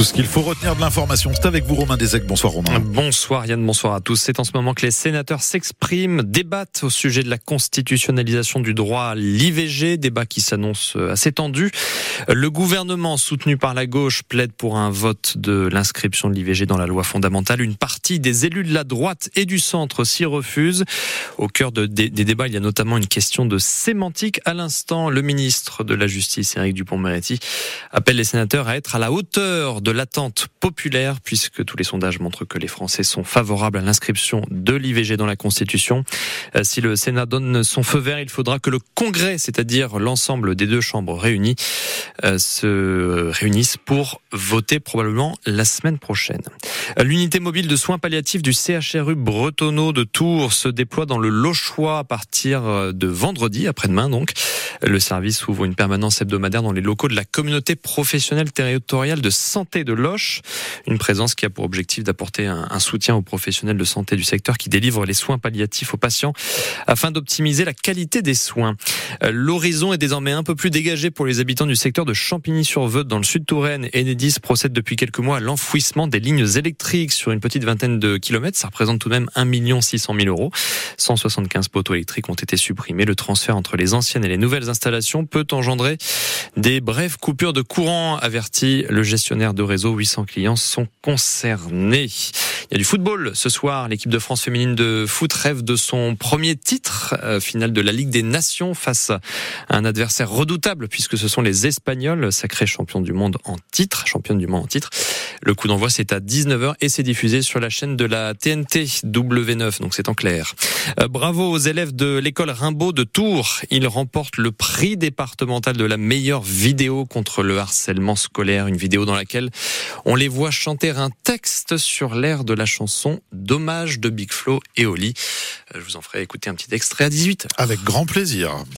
tout ce qu'il faut retenir de l'information. C'est avec vous, Romain Desec. Bonsoir, Romain. Bonsoir, Yann. Bonsoir à tous. C'est en ce moment que les sénateurs s'expriment, débattent au sujet de la constitutionnalisation du droit à l'IVG, débat qui s'annonce assez tendu. Le gouvernement, soutenu par la gauche, plaide pour un vote de l'inscription de l'IVG dans la loi fondamentale. Une partie des élus de la droite et du centre s'y refusent. Au cœur de, des, des, débats, il y a notamment une question de sémantique. À l'instant, le ministre de la Justice, Éric Dupont-Moretti, appelle les sénateurs à être à la hauteur de l'attente populaire, puisque tous les sondages montrent que les Français sont favorables à l'inscription de l'IVG dans la Constitution. Euh, si le Sénat donne son feu vert, il faudra que le Congrès, c'est-à-dire l'ensemble des deux chambres réunies, euh, se réunissent pour voter probablement la semaine prochaine. Euh, l'unité mobile de soins palliatifs du CHRU Bretonneau de Tours se déploie dans le Lochois à partir de vendredi, après-demain donc. Le service ouvre une permanence hebdomadaire dans les locaux de la communauté professionnelle territoriale de santé de Loche. Une présence qui a pour objectif d'apporter un, soutien aux professionnels de santé du secteur qui délivrent les soins palliatifs aux patients afin d'optimiser la qualité des soins. Euh, l'horizon est désormais un peu plus dégagé pour les habitants du secteur de Champigny-sur-Veude dans le sud Touraine. Enedis procède depuis quelques mois à l'enfouissement des lignes électriques sur une petite vingtaine de kilomètres. Ça représente tout de même 1 600 000 euros. 175 poteaux électriques ont été supprimés. Le transfert entre les anciennes et les nouvelles installations peut engendrer des brèves coupures de courant, avertit le gestionnaire de réseau. 800 clients sont concernés. Il y a du football ce soir. L'équipe de France féminine de foot rêve de son premier titre euh, final de la Ligue des Nations face à un adversaire redoutable puisque ce sont les Espagnols, sacrés champions du monde en titre, championne du monde en titre. Le coup d'envoi c'est à 19h et c'est diffusé sur la chaîne de la TNT W9, donc c'est en clair. Euh, bravo aux élèves de l'école Rimbaud de Tours. Ils remportent le prix départemental de la meilleure vidéo contre le harcèlement scolaire, une vidéo dans laquelle on les voit chanter un texte sur l'air de la chanson Dommage de Big Flo et Oli. Euh, je vous en ferai écouter un petit extrait à 18. Avec grand plaisir.